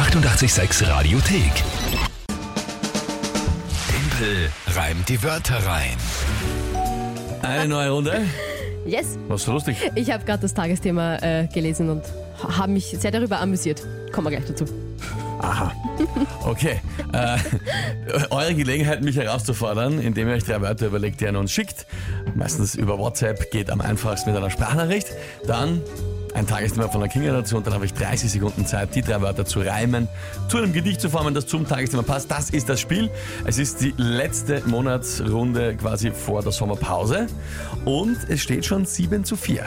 886 Radiothek. Tempel reimt die Wörter rein. Eine neue Runde. Yes, Was so lustig. ich habe gerade das Tagesthema äh, gelesen und habe mich sehr darüber amüsiert. Kommen wir gleich dazu. Aha. Okay. Äh, eure Gelegenheit, mich herauszufordern, indem ihr euch drei Wörter überlegt, die ihr an uns schickt. Meistens über WhatsApp, geht am einfachsten mit einer Sprachnachricht. Dann ein Tagesthema von der Kinga dazu und dann habe ich 30 Sekunden Zeit, die drei Wörter zu reimen, zu einem Gedicht zu formen, das zum Tagesthema passt. Das ist das Spiel. Es ist die letzte Monatsrunde quasi vor der Sommerpause und es steht schon 7 zu 4.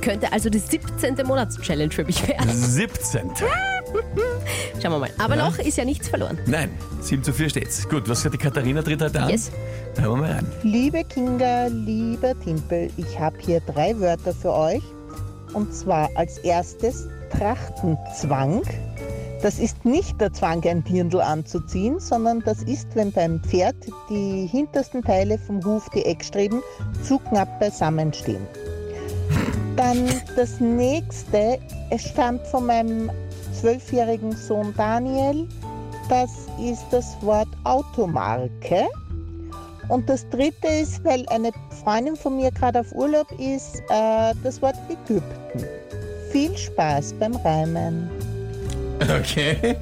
Könnte also die 17. Monatschallenge für mich werden. 17. Schauen wir mal. Aber noch ist ja nichts verloren. Nein, 7 zu 4 steht's. Gut, was hat die Katharina tritt heute an? Yes. Hören wir mal rein. Liebe Kinga, lieber Timpel, ich habe hier drei Wörter für euch. Und zwar als erstes Trachtenzwang. Das ist nicht der Zwang, ein Dirndl anzuziehen, sondern das ist, wenn beim Pferd die hintersten Teile vom Huf, die Eckstreben, zu knapp beisammen stehen. Dann das nächste, es stammt von meinem zwölfjährigen Sohn Daniel. Das ist das Wort Automarke. Und das dritte ist, weil eine Freundin von mir gerade auf Urlaub ist, äh, das Wort Ägypten. Viel Spaß beim Reimen. Okay.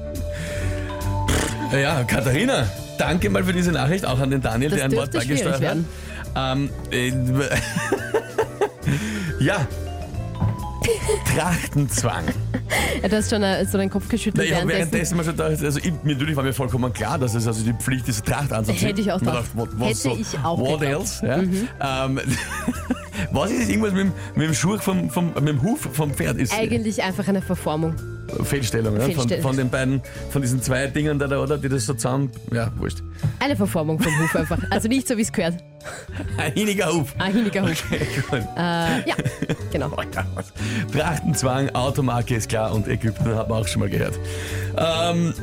Ja, Katharina, danke mal für diese Nachricht, auch an den Daniel, Das der ein Wort beigesteuert hat. Ähm, äh, ja. Trachtenzwang. Ja, du hast schon äh, so deinen Kopf geschüttelt ich habe währenddessen. mal schon gedacht, also ich, mir, natürlich war mir vollkommen klar, dass es also die Pflicht ist, Tracht anzuziehen. Hätte ich auch gedacht. what, what Hätte so, ich auch What geglaubt. else? Ja? Ähm, was ist das irgendwas mit, dem- mit dem Schuh vom, vom, mit dem Huf vom Pferd? Ist Eigentlich einfach eine Verformung. Fehlstellung, ja? Von, Fehlstellung. von den beiden, von diesen zwei Dingen da, da, oder, die das so zusammen, ja, wurscht. Eine Verformung vom Huf einfach. Also nicht so, wie es gehört. Ein hiniger Huf. Ein hiniger Huf. Okay, gut. Äh, ja, genau. Trachtenzwang, Automarke ist klar und Ägypten hat man auch schon mal gehört. Ähm,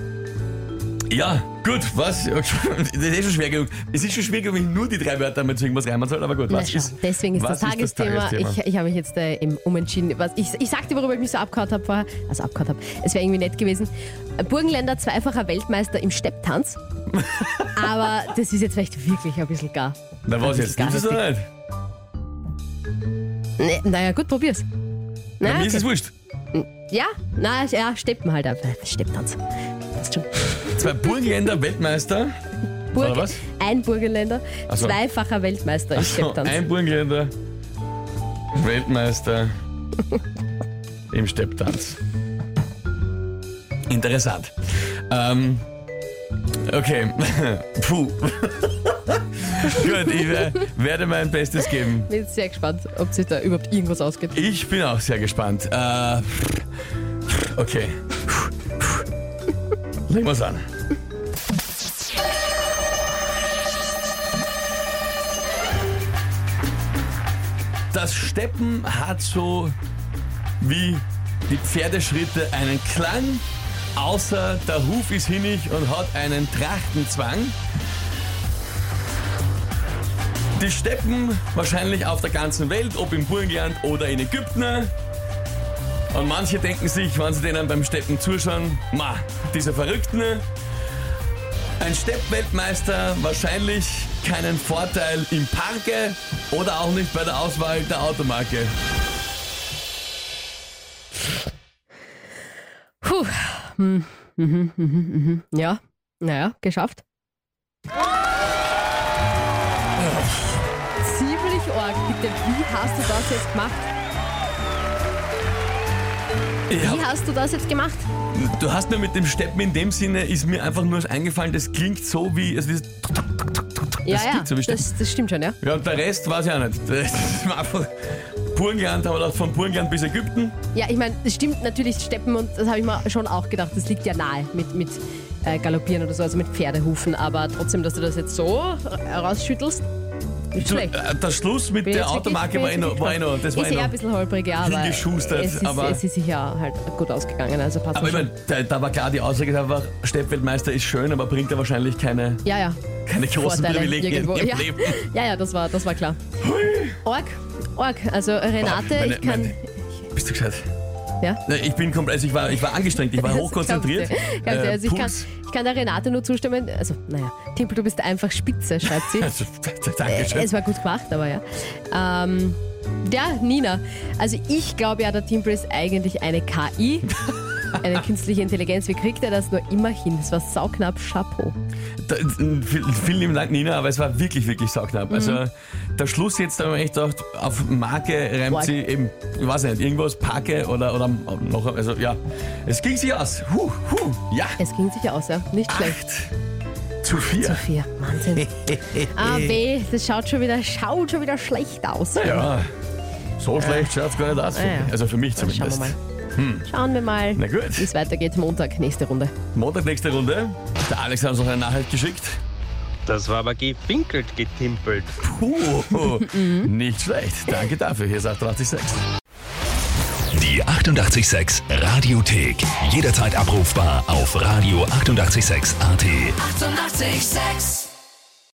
ja, gut, was? Das ist eh schon schwer genug. Es ist schon schwer genug, wenn ich nur die drei Wörter mit zu irgendwas reimen soll, aber gut, was ist deswegen ist was das Tagesthema. Tagesthema? Ich, ich habe mich jetzt äh, umentschieden. Was, ich, ich sagte, worüber ich mich so abgehauen habe vorher. Also abgehauen habe. Es wäre irgendwie nett gewesen. Burgenländer, zweifacher Weltmeister im Stepptanz. Aber das ist jetzt vielleicht wirklich ein bisschen gar. Na was jetzt? das gar oder nicht? Nee, naja, gut, probier's. Na, mir ist es okay. wurscht. Ja, na, ja, Steppen halt einfach. Stepptanz. Passt schon. Zwei Burgenländer Weltmeister. Burg, Oder was? Ein Burgenländer, so. zweifacher Weltmeister im Also, Stepptanz. ein Burgenländer Weltmeister im Stepptanz. Interessant. Ähm, okay. Puh. Gut, ich wer- werde mein Bestes geben. Bin sehr gespannt, ob sich da überhaupt irgendwas ausgeht. Ich bin auch sehr gespannt. Äh, okay. Legen wir's an. Das Steppen hat so wie die Pferdeschritte einen Klang, außer der Huf ist hinnig und hat einen Trachtenzwang. Die steppen wahrscheinlich auf der ganzen Welt, ob im Burgenland oder in Ägypten. Und manche denken sich, wenn sie denen beim Steppen zuschauen, ma, diese Verrückten. Ein Steppweltmeister wahrscheinlich keinen Vorteil im Parke oder auch nicht bei der Auswahl der Automarke. Puh. Hm. Mhm, mhm, mhm. Ja, naja, geschafft. Ziemlich arg. Bitte, wie hast du das jetzt gemacht? Ich Wie hast du das jetzt gemacht? du hast mir mit dem Steppen in dem Sinne, ist mir einfach nur eingefallen, das klingt so wie, also das, Ja, das ja, klingt so das, das stimmt schon, ja. Ja, und der Rest weiß ich auch nicht. Das war einfach Burgenland, haben wir gedacht, von Burgenland bis Ägypten. Ja, ich meine, es stimmt natürlich Steppen und das habe ich mir schon auch gedacht, das liegt ja nahe mit, mit äh, Galoppieren oder so, also mit Pferdehufen, aber trotzdem, dass du das jetzt so rausschüttelst, nicht schlecht. äh, der Schluss mit Bin der jetzt wirklich- Automarke bin war eh jetzt noch, wirklich war eh noch, das war ist eh eher noch. ein bisschen holprig, ja, aber hingeschustert, es ist, aber- es ist sicher halt gut ausgegangen, also passt Aber ich schon. meine, da, da war klar, die Aussage ist einfach, Steppweltmeister ist schön, aber bringt ja wahrscheinlich keine, Ja, ja. keine großen Vorteile Privilegien irgendwo. im Ja. Leben. ja, ja, das war, das war klar. Org, Org, also Renate, Meine- ich kann... meine- Bist du gescheit? Ja? Ich bin komplett, also ich war, ich war angestrengt, ich war Das hochkonzentriert. glaubst du. Glaubst du, Äh, also ich, kann, Puls- ich kann der Renate nur zustimmen. Also, naja, Timpel, du bist einfach spitze, schreibt sie. Also, Dankeschön. Es war gut gemacht, aber ja. Ähm, ja, Nina. Also ich glaube ja, der Timpel ist eigentlich eine KI. Eine künstliche Intelligenz. Wie kriegt er das nur immer hin? Das war sauknapp. Chapeau. Da, viel- vielen lieben Dank, Nina, aber es war wirklich, wirklich sauknapp. Also Mhm. der Schluss jetzt, da habe ich echt gedacht, auf Marke reimt Marke. sie eben, ich weiß nicht, irgendwas, Parke oder, oder noch, also ja, es ging sich aus. Huh, huh, ja, Es ging sich aus, ja. Nicht schlecht. acht zu vier. Sophia, Wahnsinn. ah, weh, das schaut schon wieder, schaut schon wieder schlecht aus. Ja, so schlecht schaut es gar nicht aus. für. Also für mich Schauen wir zumindest. Mal. Schauen wir mal, Na gut. wie es weitergeht. Montag, nächste Runde. Montag, nächste Runde. Der Alex hat uns noch eine Nachricht geschickt. Das war aber gewinkelt, getimpelt. Puh, Mhm. nicht schlecht. Danke dafür. Hier ist 886. Die 886 Radiothek. Jederzeit abrufbar auf radio886.at. 886! 886